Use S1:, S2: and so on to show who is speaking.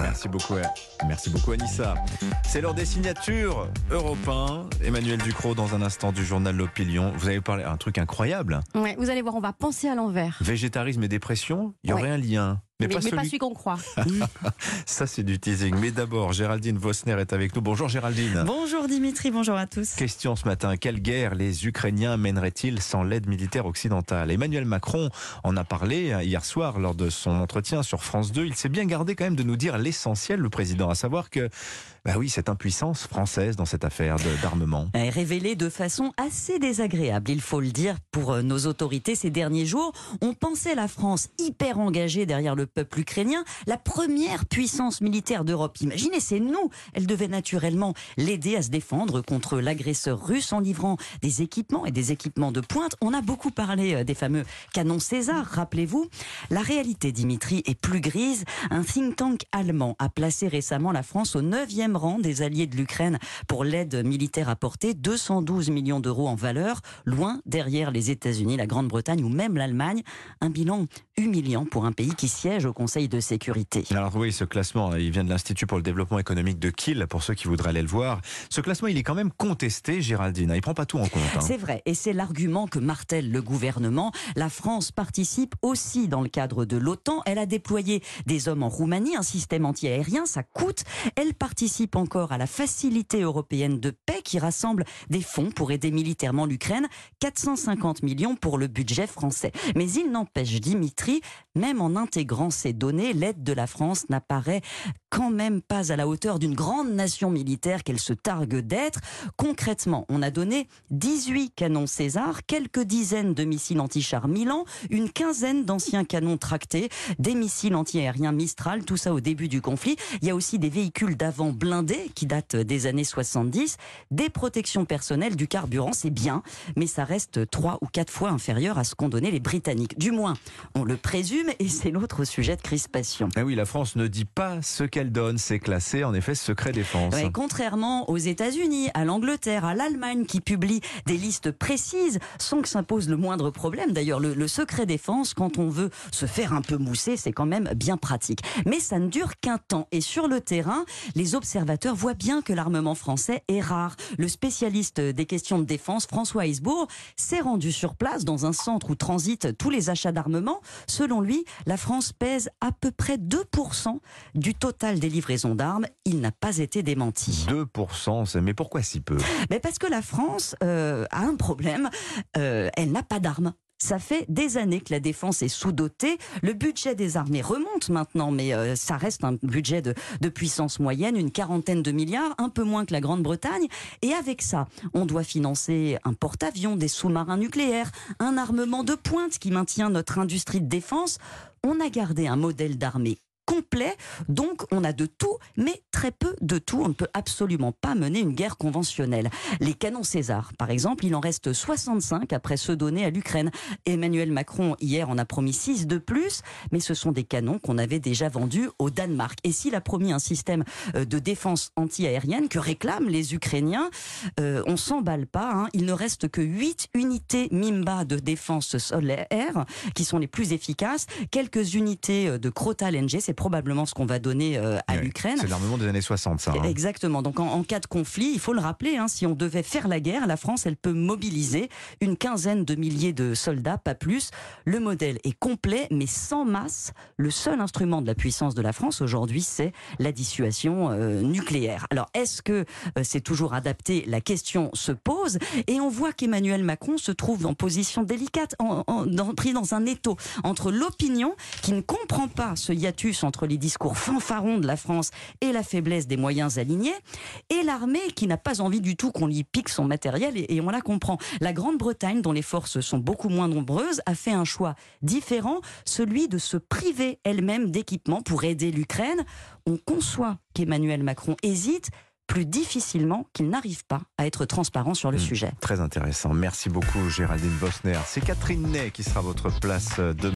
S1: Merci beaucoup, merci beaucoup Anissa. C'est l'heure des signatures européens. Emmanuel Ducrot dans un instant du journal L'Opinion. Vous avez parlé un truc incroyable.
S2: Ouais, vous allez voir, on va penser à l'envers.
S1: Végétarisme et dépression, il y aurait un lien.
S2: Mais, pas, celui... qu'on croit.
S1: Ça, c'est du teasing. Mais d'abord, Géraldine Vosner est avec nous. Bonjour Géraldine.
S3: Bonjour Dimitri, bonjour à tous.
S1: Question ce matin. Quelle guerre les Ukrainiens mèneraient-ils sans l'aide militaire occidentale? Emmanuel Macron en a parlé euh, hier soir lors de son entretien sur France 2. Il s'est bien gardé quand même de nous dire l'essentiel, le président, à savoir que bah oui, cette impuissance française dans cette affaire d'armement.
S3: Est révélée de façon assez désagréable, il faut le dire, pour euh, nos autorités ces derniers jours. On pensait la France hyper engagée derrière le peuple ukrainien, la première puissance militaire d'Europe. Imaginez, c'est nous. Elle devait naturellement l'aider à se défendre contre l'agresseur russe en livrant des équipements et des équipements de pointe. On a beaucoup parlé euh, des fameux canons César, rappelez-vous. La réalité, Dimitri, est plus grise. Un think tank allemand a placé récemment la France au 9e rang des alliés de l'Ukraine pour l'aide militaire apportée, 212 millions d'euros en valeur, loin derrière les États-Unis, la Grande-Bretagne ou même l'Allemagne. Un bilan humiliant pour un pays qui siège au Conseil de sécurité.
S1: Alors oui, ce classement, il vient de l'Institut pour le développement économique de Kiel, pour ceux qui voudraient aller le voir. Ce classement, il est quand même contesté, Géraldine. Il prend pas tout en compte. Hein.
S3: C'est vrai, et c'est l'argument que martèle le gouvernement. La France participe aussi dans le cadre de l'OTAN. Elle a déployé des hommes en Roumanie, un système anti-aérien, ça coûte. Elle participe encore à la facilité européenne de paix qui rassemble des fonds pour aider militairement l'Ukraine, 450 millions pour le budget français. Mais il n'empêche, Dimitri, même en intégrant ces données, l'aide de la France n'apparaît quand même pas à la hauteur d'une grande nation militaire qu'elle se targue d'être. Concrètement, on a donné 18 canons César, quelques dizaines de missiles anti-chars Milan, une quinzaine d'anciens canons tractés, des missiles anti-aériens Mistral, tout ça au début du conflit. Il y a aussi des véhicules d'avant blindés qui datent des années 70, des protections personnelles, du carburant, c'est bien, mais ça reste trois ou quatre fois inférieur à ce qu'ont donné les Britanniques. Du moins, on le présume et c'est l'autre sujet de crispation.
S1: Ah oui, la France ne dit pas ce qu'elle donne, c'est classé en effet secret défense.
S3: contrairement aux États-Unis, à l'Angleterre, à l'Allemagne qui publient des listes précises sans que ça pose le moindre problème. D'ailleurs, le, secret défense, quand on veut se faire un peu mousser, c'est quand même bien pratique. Mais ça ne dure qu'un temps. Et sur le terrain, les observateurs voient bien que l'armement français est rare. Le spécialiste des questions de défense, François Heisbourg, s'est rendu sur place dans un centre où transitent tous les achats d'armement. Selon lui, la France pèse à peu près 2% du total des livraisons d'armes, il n'a pas été démenti.
S1: 2%, mais pourquoi si peu?
S3: Mais Parce que la France euh, a un problème, euh, elle n'a pas d'armes. Ça fait des années que la défense est sous-dotée. Le budget des armées remonte maintenant, mais euh, ça reste un budget de, de, puissance moyenne, une quarantaine de milliards, un peu moins que la Grande-Bretagne. Et avec ça, on doit financer un porte-avions, des sous-marins nucléaires, un armement de pointe qui maintient notre industrie de défense. On a gardé un modèle d'armée complet. Donc on a de tout, mais très peu de tout. On ne peut absolument pas mener une guerre conventionnelle. Les canons César, par exemple, il en reste 65 après ceux donnés à l'Ukraine. Emmanuel Macron, hier, en a promis 6 de plus, mais ce sont des canons qu'on avait déjà vendus au Danemark. Et s'il a promis un système euh, de défense anti-aérienne que réclament les Ukrainiens, euh, on s'emballe pas. Hein. Il ne reste que 8 unités MIMBA de défense solaire qui sont les plus efficaces, quelques unités euh, de Crota LNG, c'est probablement ce qu'on va donner euh, à l'Ukraine.
S1: C'est l'armement des années 60, ça. Hein.
S3: Exactement. Donc en, cas de conflit, il faut le rappeler, hein, si on devait faire la guerre, la France, elle peut mobiliser une quinzaine de milliers de soldats, pas plus. Le modèle est complet, mais sans masse. Le seul instrument de la puissance de la France aujourd'hui, c'est la dissuasion euh, nucléaire. Alors est-ce que euh, c'est toujours adapté? La question se pose. Et on voit qu'Emmanuel Macron se trouve en position délicate, en, pris dans un étau entre l'opinion qui ne comprend pas ce hiatus entre les discours fanfarons de la France et la faiblesse des moyens alignés, et l'armée qui n'a pas envie du tout qu'on lui pique son matériel, et, on la comprend. La Grande-Bretagne, dont les forces sont beaucoup moins nombreuses, a fait un choix différent, celui de se priver elle-même d'équipements pour aider l'Ukraine. On conçoit qu'Emmanuel Macron hésite, plus difficilement qu'il n'arrive pas à être transparent sur le hmm, sujet.
S1: Très intéressant. Merci beaucoup Géraldine Bosner. C'est Catherine Ney qui sera votre place demain.